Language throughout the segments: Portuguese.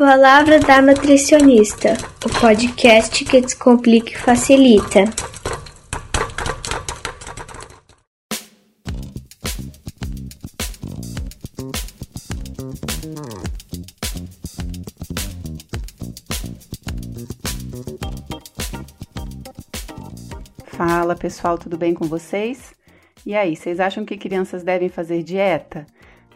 Palavra da Nutricionista, o podcast que descomplica e facilita. Fala pessoal, tudo bem com vocês? E aí, vocês acham que crianças devem fazer dieta?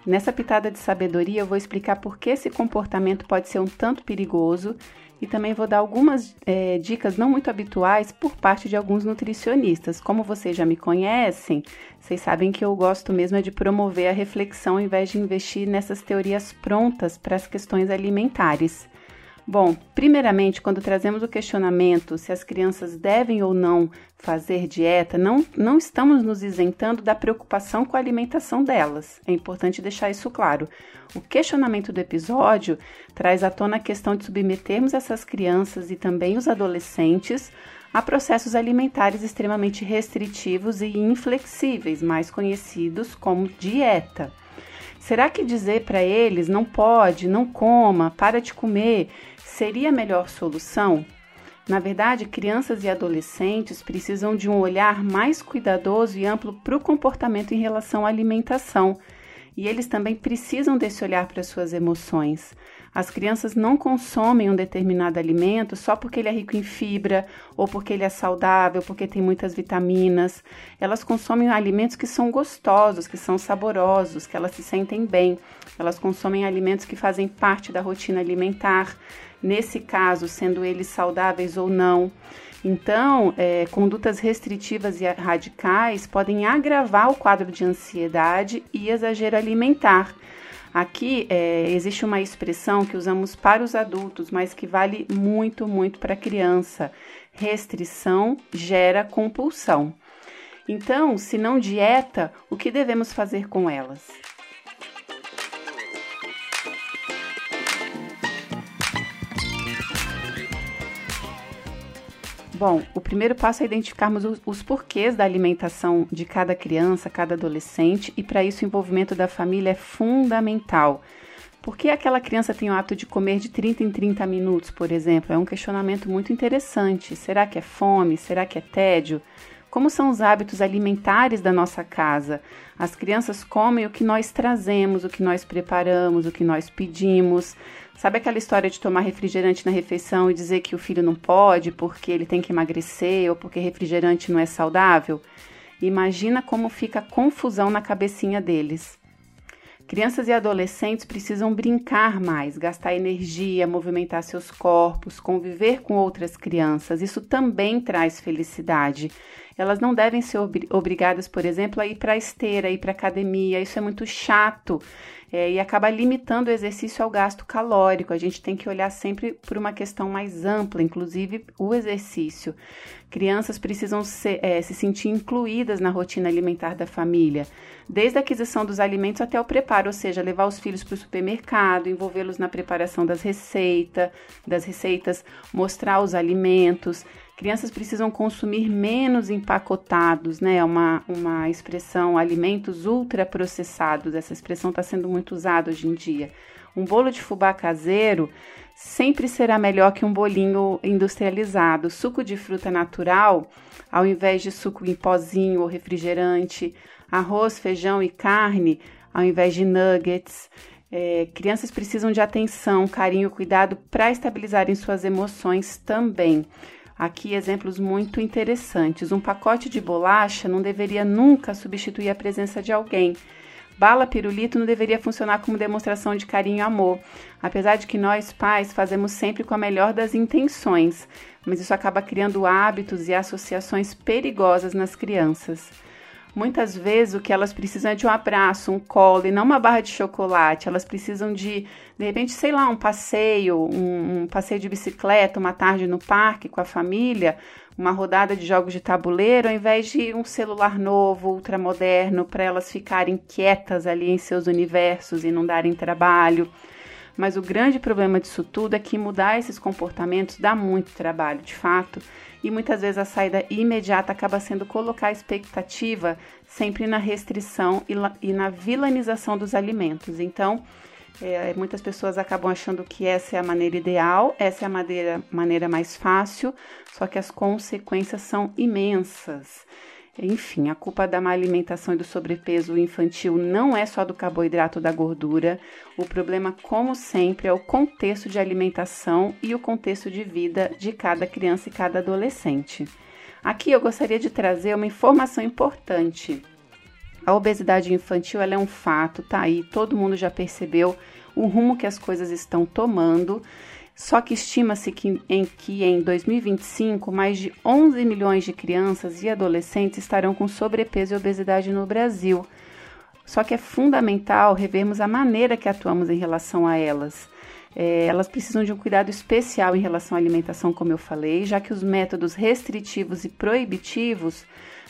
Nessa pitada de sabedoria, eu vou explicar por que esse comportamento pode ser um tanto perigoso e também vou dar algumas é, dicas não muito habituais por parte de alguns nutricionistas. Como vocês já me conhecem, vocês sabem que eu gosto mesmo é de promover a reflexão ao invés de investir nessas teorias prontas para as questões alimentares. Bom, primeiramente, quando trazemos o questionamento se as crianças devem ou não fazer dieta, não, não estamos nos isentando da preocupação com a alimentação delas. É importante deixar isso claro. O questionamento do episódio traz à tona a questão de submetermos essas crianças e também os adolescentes a processos alimentares extremamente restritivos e inflexíveis, mais conhecidos como dieta. Será que dizer para eles não pode, não coma, para de comer, seria a melhor solução? Na verdade, crianças e adolescentes precisam de um olhar mais cuidadoso e amplo para o comportamento em relação à alimentação. E eles também precisam desse olhar para suas emoções. As crianças não consomem um determinado alimento só porque ele é rico em fibra, ou porque ele é saudável, porque tem muitas vitaminas. Elas consomem alimentos que são gostosos, que são saborosos, que elas se sentem bem. Elas consomem alimentos que fazem parte da rotina alimentar nesse caso, sendo eles saudáveis ou não. Então, é, condutas restritivas e radicais podem agravar o quadro de ansiedade e exagero alimentar. Aqui é, existe uma expressão que usamos para os adultos, mas que vale muito, muito para a criança: restrição gera compulsão. Então, se não dieta, o que devemos fazer com elas? Bom, o primeiro passo é identificarmos os, os porquês da alimentação de cada criança, cada adolescente, e para isso o envolvimento da família é fundamental. Por que aquela criança tem o hábito de comer de 30 em 30 minutos, por exemplo? É um questionamento muito interessante. Será que é fome? Será que é tédio? Como são os hábitos alimentares da nossa casa? As crianças comem o que nós trazemos, o que nós preparamos, o que nós pedimos. Sabe aquela história de tomar refrigerante na refeição e dizer que o filho não pode porque ele tem que emagrecer ou porque refrigerante não é saudável? Imagina como fica a confusão na cabecinha deles. Crianças e adolescentes precisam brincar mais, gastar energia, movimentar seus corpos, conviver com outras crianças. Isso também traz felicidade. Elas não devem ser ob obrigadas, por exemplo, a ir para a esteira, a ir para a academia. Isso é muito chato é, e acaba limitando o exercício ao gasto calórico. A gente tem que olhar sempre por uma questão mais ampla, inclusive o exercício. Crianças precisam ser, é, se sentir incluídas na rotina alimentar da família, desde a aquisição dos alimentos até o preparo, ou seja, levar os filhos para o supermercado, envolvê-los na preparação das receitas, das receitas, mostrar os alimentos. Crianças precisam consumir menos empacotados, né? É uma, uma expressão, alimentos ultraprocessados. Essa expressão está sendo muito usada hoje em dia. Um bolo de fubá caseiro sempre será melhor que um bolinho industrializado. Suco de fruta natural, ao invés de suco em pozinho ou refrigerante. Arroz, feijão e carne, ao invés de nuggets. É, crianças precisam de atenção, carinho, cuidado para estabilizarem suas emoções também. Aqui exemplos muito interessantes. Um pacote de bolacha não deveria nunca substituir a presença de alguém. Bala pirulito não deveria funcionar como demonstração de carinho e amor, apesar de que nós pais fazemos sempre com a melhor das intenções, mas isso acaba criando hábitos e associações perigosas nas crianças. Muitas vezes o que elas precisam é de um abraço, um colo e não uma barra de chocolate. Elas precisam de, de repente, sei lá, um passeio, um, um passeio de bicicleta, uma tarde no parque com a família, uma rodada de jogos de tabuleiro, ao invés de um celular novo, ultramoderno, para elas ficarem quietas ali em seus universos e não darem trabalho. Mas o grande problema disso tudo é que mudar esses comportamentos dá muito trabalho, de fato, e muitas vezes a saída imediata acaba sendo colocar a expectativa sempre na restrição e na vilanização dos alimentos. Então, É, muitas pessoas acabam achando que essa é a maneira ideal, essa é a maneira, maneira mais fácil, só que as consequências são imensas. Enfim, a culpa da má alimentação e do sobrepeso infantil não é só do carboidrato da gordura. O problema, como sempre, é o contexto de alimentação e o contexto de vida de cada criança e cada adolescente. Aqui eu gostaria de trazer uma informação importante. A obesidade infantil é um fato, tá aí, todo mundo já percebeu o rumo que as coisas estão tomando. Só que estima-se que em, que em 2025 mais de 11 milhões de crianças e adolescentes estarão com sobrepeso e obesidade no Brasil. Só que é fundamental revermos a maneira que atuamos em relação a elas. É, elas precisam de um cuidado especial em relação à alimentação, como eu falei, já que os métodos restritivos e proibitivos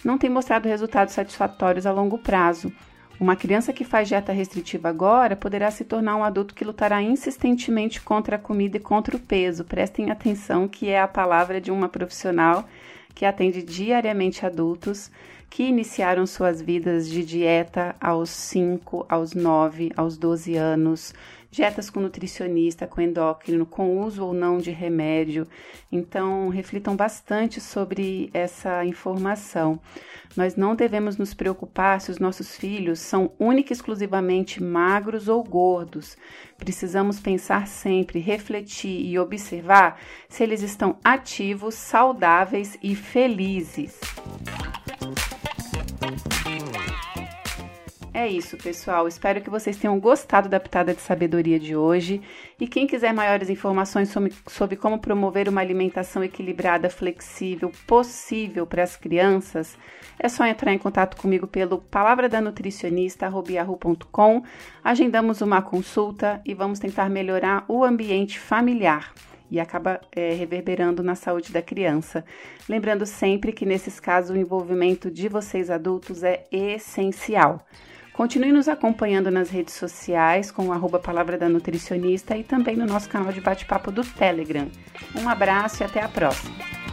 não têm mostrado resultados satisfatórios a longo prazo. Uma criança que faz dieta restritiva agora poderá se tornar um adulto que lutará insistentemente contra a comida e contra o peso. Prestem atenção que é a palavra de uma profissional que atende diariamente adultos que iniciaram suas vidas de dieta aos 5, aos 9, aos 12 anos, dietas com nutricionista, com endócrino, com uso ou não de remédio. Então, reflitam bastante sobre essa informação. Nós não devemos nos preocupar se os nossos filhos são única e exclusivamente magros ou gordos. Precisamos pensar sempre, refletir e observar se eles estão ativos, saudáveis e felizes. É isso, pessoal. Espero que vocês tenham gostado da pitada de sabedoria de hoje. E quem quiser maiores informações sobre, sobre como promover uma alimentação equilibrada, flexível, possível para as crianças, é só entrar em contato comigo pelo palavradanotricionista.com. Agendamos uma consulta e vamos tentar melhorar o ambiente familiar e acaba é, reverberando na saúde da criança. Lembrando sempre que nesses casos o envolvimento de vocês adultos é essencial. Continue nos acompanhando nas redes sociais com o Palavra da Nutricionista e também no nosso canal de bate-papo do Telegram. Um abraço e até a próxima!